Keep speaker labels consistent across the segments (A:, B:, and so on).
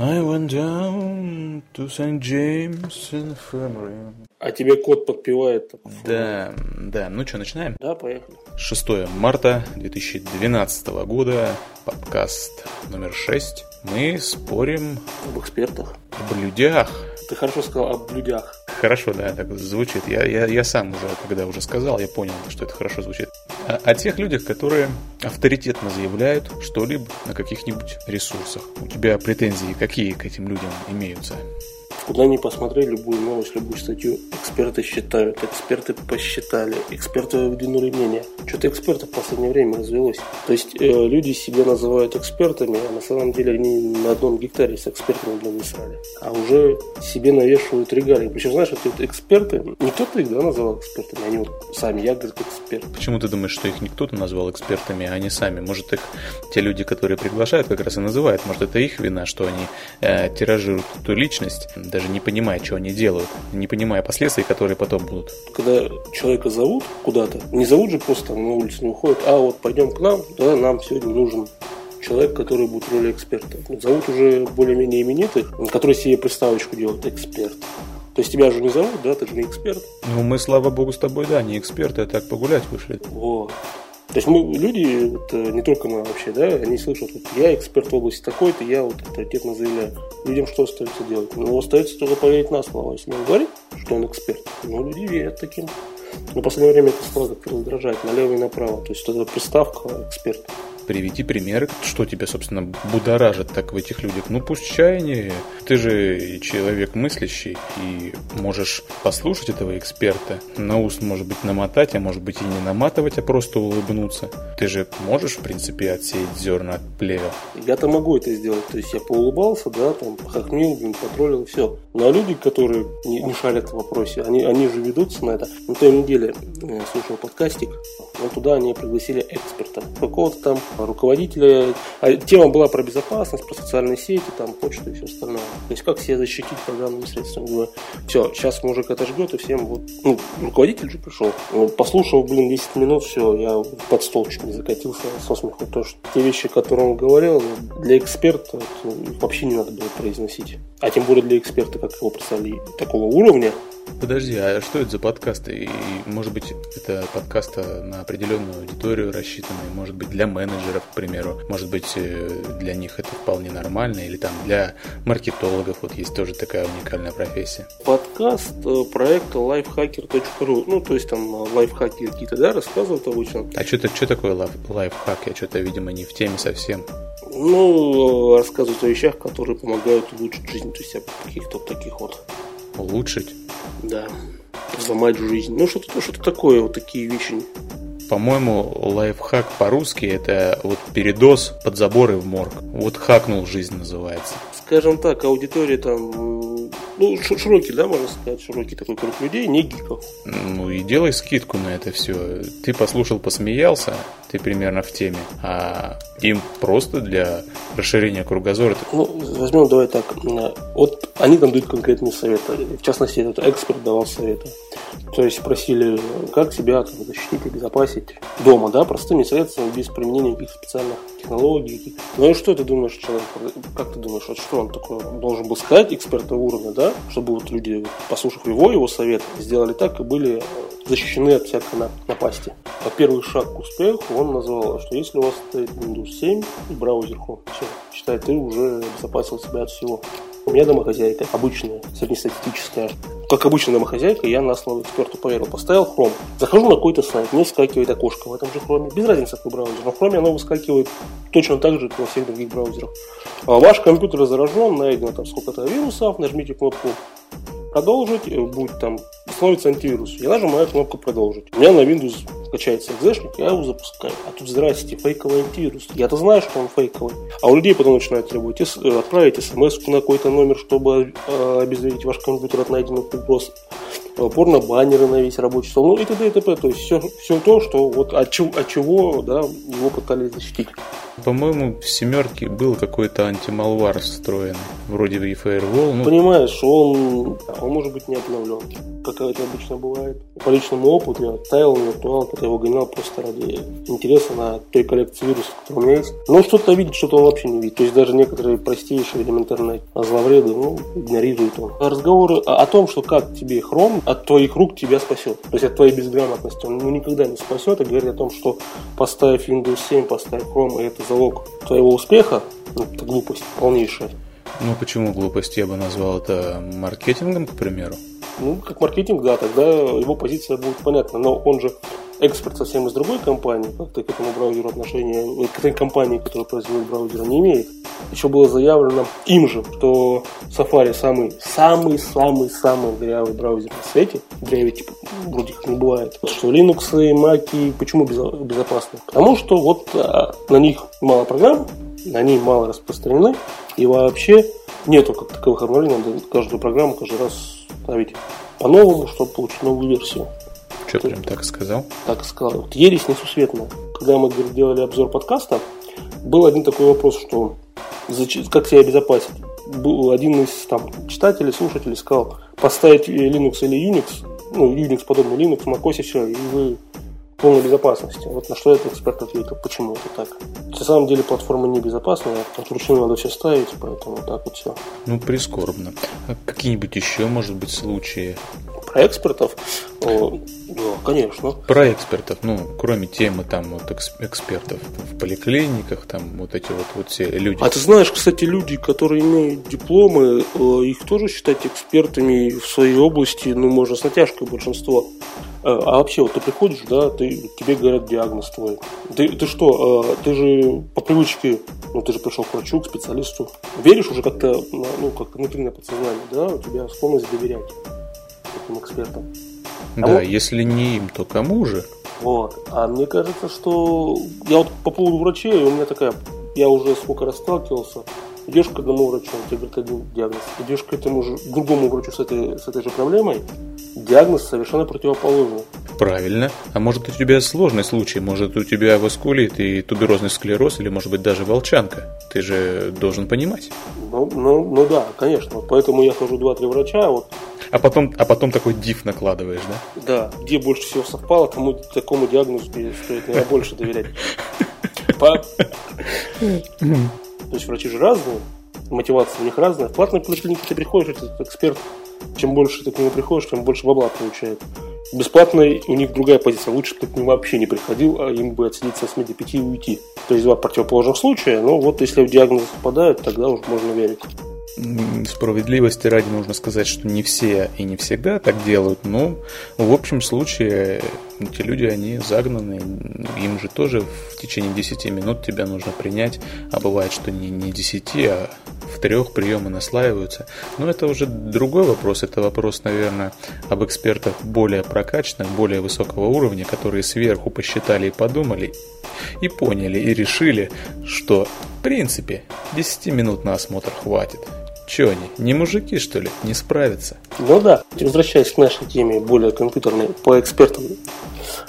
A: I went down to St. James Infirmary.
B: А тебе кот подпевает.
A: Да, да. Ну что, начинаем?
B: Да, поехали.
A: 6 марта 2012 года, подкаст номер 6. Мы спорим
B: Об экспертах.
A: об людях.
B: Ты хорошо сказал об людях.
A: Хорошо, да, так звучит. Я, я, я сам уже, когда уже сказал, я понял, что это хорошо звучит. О, тех людях, которые авторитетно заявляют что-либо на каких-нибудь ресурсах. У тебя претензии какие к этим людям имеются?
B: Куда ни посмотри, любую новость, любую статью, эксперты считают, эксперты посчитали, эксперты выдвинули мнение. Что-то экспертов в последнее время развелось. То есть э, люди себя называют экспертами, а на самом деле они на одном гектаре с экспертами блин, не срали. А уже себе навешивают регалии. Причем, знаешь, вот эти эксперты, не кто-то их да, называл экспертами, они вот сами, я, говорит, эксперт.
A: Почему ты думаешь, что их не кто-то назвал экспертами, а они сами? Может, их те люди, которые приглашают, как раз и называют. Может, это их вина, что они э, тиражируют эту личность, даже не понимая, что они делают, не понимая последствий, которые потом будут.
B: когда человека зовут куда-то, не зовут же просто там на улицу не уходит, а вот пойдем к нам, да, нам сегодня нужен человек, который будет в роли эксперта. Зовут уже более-менее именитых, которые себе приставочку делают эксперт. То есть тебя же не зовут, да, ты же не эксперт.
A: Ну, мы, слава богу, с тобой, да, не эксперты, а так погулять вышли.
B: Вот. То есть мы, люди, вот, не только мы вообще, да, они слышат, вот, я эксперт в области такой-то, я вот авторитетно заявляю. Людям что остается делать? Ну, остается только поверить на слово. Если он говорит, что он эксперт, ну, люди верят таким. Но в последнее время это стало как раздражать налево и направо. То есть эта приставка эксперт.
A: Приведи примеры, что тебя, собственно, будоражит так в этих людях. Ну, пусть чаяние. Ты же человек мыслящий и можешь послушать этого эксперта, на ус, может быть, намотать, а может быть и не наматывать, а просто улыбнуться. Ты же можешь, в принципе, отсеять зерна от плевел.
B: Я-то могу это сделать. То есть я поулыбался, да, там, похохмил, потроллил, все. А люди, которые не, не шарят в вопросе, они, они же ведутся на это. На той неделе я слушал подкастик, но туда они пригласили эксперта. Какого-то там руководителя. А тема была про безопасность, про социальные сети, там, почту и все остальное. То есть как себя защитить программными средствами. Думаю, все, сейчас мужик отожгет, и всем вот, ну, руководитель же пришел. Послушал, блин, 10 минут, все, я под стол чуть не закатился со смеху. То, что те вещи, которые он говорил, для эксперта это, вообще не надо было произносить. А тем более для эксперта, как его представили, такого уровня,
A: Подожди, а что это за подкасты? И, может быть, это подкасты на определенную аудиторию рассчитанные, может быть, для менеджеров, к примеру, может быть, э, для них это вполне нормально, или там для маркетологов, вот есть тоже такая уникальная профессия.
B: подкаст э, проекта lifehacker.ru. Ну, то есть там э, лайфхаки какие-то, да, рассказывают обычно.
A: А что что такое лайф, лайфхак? Я что-то, видимо, не в теме совсем.
B: Ну, рассказывают о вещах, которые помогают улучшить жизнь. То есть о каких-то таких вот,
A: Улучшить?
B: да, взломать жизнь. Ну, что-то что такое, вот такие вещи.
A: По-моему, лайфхак по-русски это вот передоз под заборы в морг. Вот хакнул жизнь называется.
B: Скажем так, аудитория там, ну, широкий, да, можно сказать, широкий такой круг людей, не гиков.
A: Ну и делай скидку на это все. Ты послушал, посмеялся, ты примерно в теме, а им просто для расширения кругозора.
B: Ну, возьмем, давай так. Вот они там дают конкретные советы. В частности, этот эксперт давал советы. То есть спросили, как себя там, защитить, обезопасить дома, да, простыми средствами, без применения каких-то специальных технологий. Ну и что ты думаешь, человек, как ты думаешь, вот что он такое должен был сказать эксперта уровня, да, чтобы вот люди, послушав его, его совет, сделали так и были защищены от всякой на- напасти. А первый шаг к успеху он назвал, что если у вас стоит Windows 7 и браузер Chrome, все, считай, ты уже обезопасил себя от всего. У меня домохозяйка обычная, среднестатистическая. Как обычная домохозяйка, я на слово эксперту поверил. Поставил Chrome. Захожу на какой-то сайт, мне выскакивает окошко в этом же Chrome. Без разницы, какой браузер. В Chrome оно выскакивает точно так же, как во всех других браузерах. А ваш компьютер заражен, найдено там сколько-то вирусов, нажмите кнопку продолжить, будет там установится антивирус. Я нажимаю кнопку продолжить. У меня на Windows качается экзешник, я его запускаю. А тут здрасте, фейковый антивирус. Я-то знаю, что он фейковый. А у людей потом начинают требовать э, отправить смс на какой-то номер, чтобы э, обезвредить ваш компьютер от найденных угроз. Э, Порно-баннеры на весь рабочий стол, ну и т.д. и т.п. То есть все, все то, что вот от чего, от чего да, его пытались защитить.
A: По-моему, в семерке был какой-то антималвар встроенный, вроде и Firewall.
B: Ну... Понимаешь, он, он может быть не обновлен, как это обычно бывает. По личному опыту я ставил виртуал, когда его гонял просто ради интереса на той коллекции вирусов, которые у меня есть. Но что-то видит, что-то он вообще не видит. То есть даже некоторые простейшие элементарные зловреды, ну, игнорирует он. Разговоры о том, что как тебе хром от твоих рук тебя спасет. То есть от твоей безграмотности он ну, никогда не спасет и говорит о том, что поставив Windows 7, поставив Chrome, и это залог твоего успеха, ну, это глупость полнейшая.
A: Ну, почему глупость? Я бы назвал это маркетингом, к примеру.
B: Ну, как маркетинг, да, тогда его позиция будет понятна. Но он же эксперт совсем из другой компании, как то к этому браузеру отношения, к этой компании, которая производит браузер, не имеет. Еще было заявлено им же, что Safari самый, самый, самый, самый дырявый браузер на свете. Дырявый, типа, вроде как не бывает. Что Linux и Mac, почему безопасны? Потому что вот а, на них мало программ, они мало распространены, и вообще нету как таковых обновлений, надо каждую программу каждый раз ставить по-новому, чтобы получить новую версию.
A: Что ты прям так сказал?
B: Так сказал. Вот ересь несусветная. Когда мы делали обзор подкаста, был один такой вопрос, что как себя обезопасить. Был один из там, читателей, слушателей сказал, поставить Linux или Unix, ну, Unix подобный Linux, macOS и все, и вы полной безопасности. Вот на что этот эксперт ответил, почему это так. На самом деле платформа не безопасная, вручную надо все ставить, поэтому так вот все.
A: Ну, прискорбно. А какие-нибудь еще, может быть, случаи?
B: Про экспертов? О, да, конечно.
A: Про экспертов, ну, кроме темы там вот экспертов в поликлиниках, там вот эти вот, вот все люди.
B: А ты знаешь, кстати, люди, которые имеют дипломы, э, их тоже считать экспертами в своей области, ну, можно с натяжкой большинство. Э, а вообще, вот ты приходишь, да, ты, тебе говорят диагноз твой. Ты, ты что, э, ты же по привычке, ну ты же пришел к врачу, к специалисту, веришь уже как-то, ну, как внутри на подсознание, да, у тебя склонность доверять этим экспертам.
A: А да, вот, если не им, то кому же?
B: Вот. А мне кажется, что я вот по поводу врачей, у меня такая, я уже сколько раз сталкивался, идешь к одному врачу, он тебе говорит один диагноз, идешь к этому же другому врачу с этой, с этой же проблемой, диагноз совершенно противоположный.
A: Правильно. А может у тебя сложный случай, может у тебя васкулит и туберозный склероз, или может быть даже волчанка. Ты же должен понимать.
B: Ну, ну, ну да, конечно. Вот поэтому я хожу два-три врача. Вот.
A: А потом, а потом такой диф накладываешь, да?
B: Да, где больше всего совпало, тому такому диагнозу стоит наверное, больше доверять. То есть врачи же разные, мотивация у них разная. В платной поликлинике ты приходишь, этот эксперт чем больше ты к нему приходишь, тем больше бабла получает. Бесплатно у них другая позиция. Лучше бы ты к нему вообще не приходил, а им бы отсидеть со 8 до 5 и уйти. То есть два противоположных случая, но вот если в диагноз совпадают, тогда уже можно верить.
A: Справедливости ради нужно сказать, что не все и не всегда так делают, но в общем случае эти люди, они загнаны, им же тоже в течение 10 минут тебя нужно принять, а бывает, что не, не 10, а трех приемы наслаиваются. Но это уже другой вопрос, это вопрос, наверное, об экспертах более прокачанных, более высокого уровня, которые сверху посчитали и подумали, и поняли, и решили, что в принципе 10 минут на осмотр хватит. Че они, не мужики, что ли, не справятся?
B: Ну да, возвращаясь к нашей теме более компьютерной, по экспертам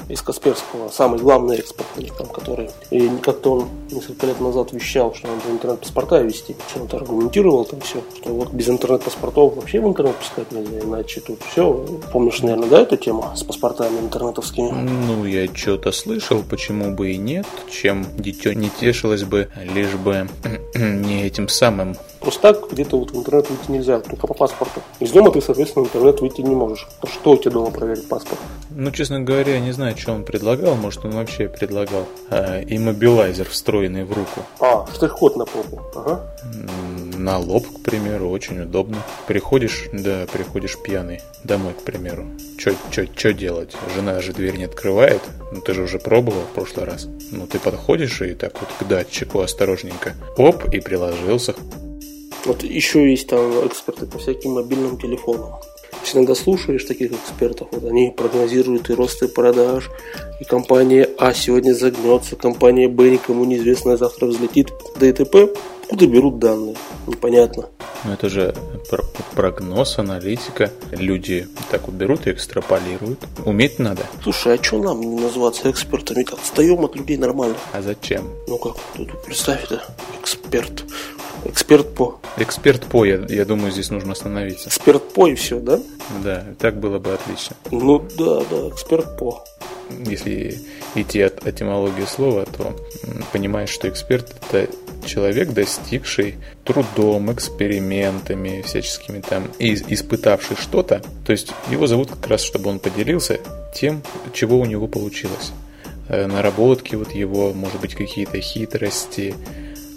B: из Касперского, самый главный эксперт там, который и как-то он несколько лет назад вещал, что надо интернет-паспорта вести, что он аргументировал там все, что вот без интернет-паспортов вообще в интернет пускать нельзя, иначе тут все. Помнишь, наверное, да, эту тему с паспортами интернетовскими?
A: Ну, я что-то слышал, почему бы и нет, чем дитё не тешилось бы, лишь бы не этим самым
B: Просто так где-то вот в интернет выйти нельзя, только по паспорту. Из дома ты, соответственно, в интернет выйти не можешь. Что у тебя дома проверить паспорт?
A: Ну, честно говоря, я не знаю, что он предлагал. Может, он вообще предлагал а, иммобилайзер, встроенный в руку.
B: А, штрих-код на попу. Ага.
A: На лоб, к примеру, очень удобно. Приходишь, да, приходишь пьяный домой, к примеру. Что делать? Жена же дверь не открывает. Ну, ты же уже пробовал в прошлый раз. Ну, ты подходишь и так вот к датчику осторожненько. Оп, и приложился.
B: Вот еще есть там эксперты по всяким мобильным телефонам. Иногда слушаешь таких экспертов, вот они прогнозируют и рост и продаж, и компания А сегодня загнется, компания Б никому неизвестная завтра взлетит, да и т.п. Откуда берут данные? Непонятно.
A: Ну, это же прогноз, аналитика. Люди так вот берут и экстраполируют. Уметь надо.
B: Слушай, а что нам не называться экспертами? Отстаем от людей нормально.
A: А зачем?
B: Ну как, тут представь это, эксперт. Эксперт по.
A: Эксперт по, я, я думаю, здесь нужно остановиться.
B: Эксперт по и все, да?
A: Да, так было бы отлично.
B: Ну да, да, эксперт по.
A: Если идти от этимологии слова, то понимаешь, что эксперт это человек, достигший трудом, экспериментами, всяческими там, и испытавший что-то. То есть его зовут как раз, чтобы он поделился тем, чего у него получилось. Э, наработки вот его, может быть, какие-то хитрости,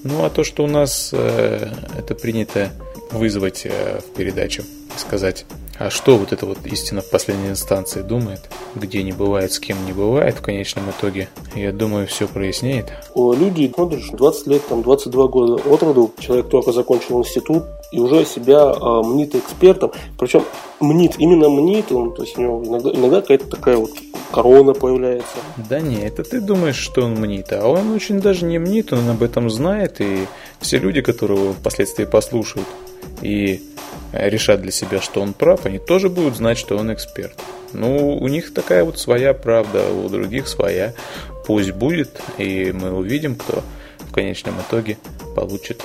A: ну, а то, что у нас э, это принято вызвать э, в передачу, сказать, а что вот это вот истина в последней инстанции думает, где не бывает, с кем не бывает в конечном итоге, я думаю, все прояснеет.
B: О, люди, смотришь, 20 лет, там, 22 года от роду, человек только закончил институт, и уже себя э, мнит экспертом, причем мнит, именно мнит, он, то есть у него иногда, иногда какая-то такая вот корона появляется.
A: Да не, это ты думаешь, что он мнит, а он очень даже не мнит, он об этом знает, и все люди, которые его впоследствии послушают и решат для себя, что он прав, они тоже будут знать, что он эксперт. Ну, у них такая вот своя правда, у других своя. Пусть будет, и мы увидим, кто в конечном итоге получит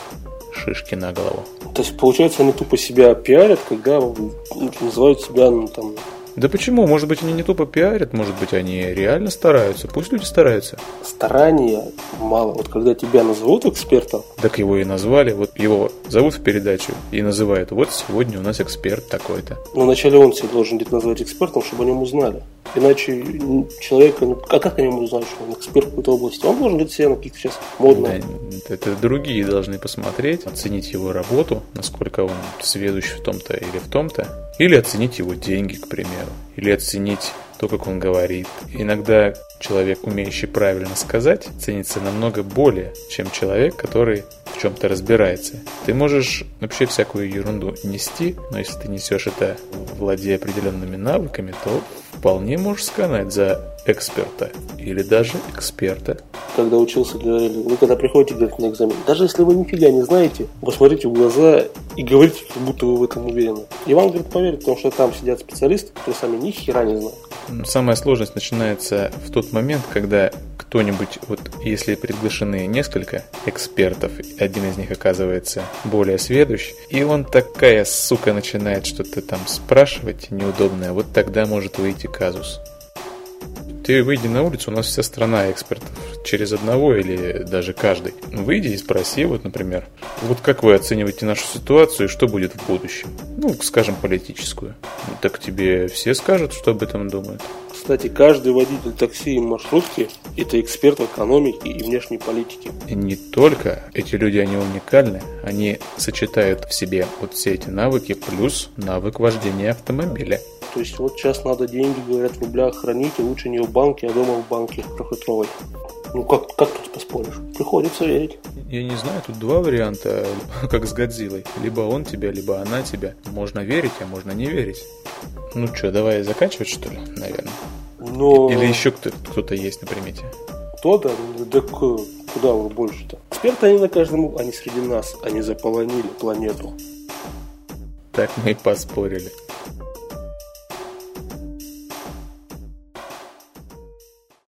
A: шишки на голову.
B: То есть, получается, они тупо себя пиарят, когда называют себя ну, там,
A: да почему? Может быть, они не тупо пиарят, может быть, они реально стараются. Пусть люди стараются.
B: Старания мало. Вот когда тебя назовут экспертом...
A: Так его и назвали. Вот его зовут в передачу и называют. Вот сегодня у нас эксперт такой-то.
B: Но вначале он себя должен где-то назвать экспертом, чтобы о нем узнали. Иначе человека, ну, а как они узнать, что он эксперт в какой-то области? Он должен где-то себя на каких-то сейчас модно.
A: Да, это другие должны посмотреть, оценить его работу, насколько он сведущ в том-то или в том-то. Или оценить его деньги, к примеру. Или оценить то, как он говорит. Иногда человек, умеющий правильно сказать, ценится намного более, чем человек, который в чем-то разбирается. Ты можешь вообще всякую ерунду нести, но если ты несешь это, владея определенными навыками, то вполне можешь сказать за эксперта или даже эксперта.
B: Когда учился, говорили, вы когда приходите говорит, на экзамен, даже если вы нифига не знаете, посмотрите в глаза и говорите, как будто вы в этом уверены. И вам, говорит, поверят, потому что там сидят специалисты, которые сами ни хера не знают.
A: Самая сложность начинается в тот момент, когда кто-нибудь, вот если приглашены несколько экспертов, один из них оказывается более сведущ, и он такая сука начинает что-то там спрашивать неудобное, вот тогда может выйти казус. Ты выйди на улицу, у нас вся страна экспертов, через одного или даже каждый. Выйди и спроси, вот, например, вот как вы оцениваете нашу ситуацию и что будет в будущем? Ну, скажем, политическую. Так тебе все скажут, что об этом думают.
B: Кстати, каждый водитель такси и маршрутки – это эксперт в экономике и внешней политике.
A: И не только. Эти люди, они уникальны. Они сочетают в себе вот все эти навыки плюс навык вождения автомобиля.
B: То есть вот сейчас надо деньги, говорят, в рублях хранить, и лучше не в банке, а дома в банке трехлитровой. Ну как, как тут поспоришь? Приходится верить.
A: Я не знаю, тут два варианта, как с Годзиллой. Либо он тебя, либо она тебя. Можно верить, а можно не верить. Ну что, давай заканчивать, что ли, наверное? Но... Или еще кто-то есть на примете?
B: Кто-то? Да куда уже больше-то? Эксперты они на каждом углу, они среди нас, они заполонили планету.
A: Так мы и поспорили.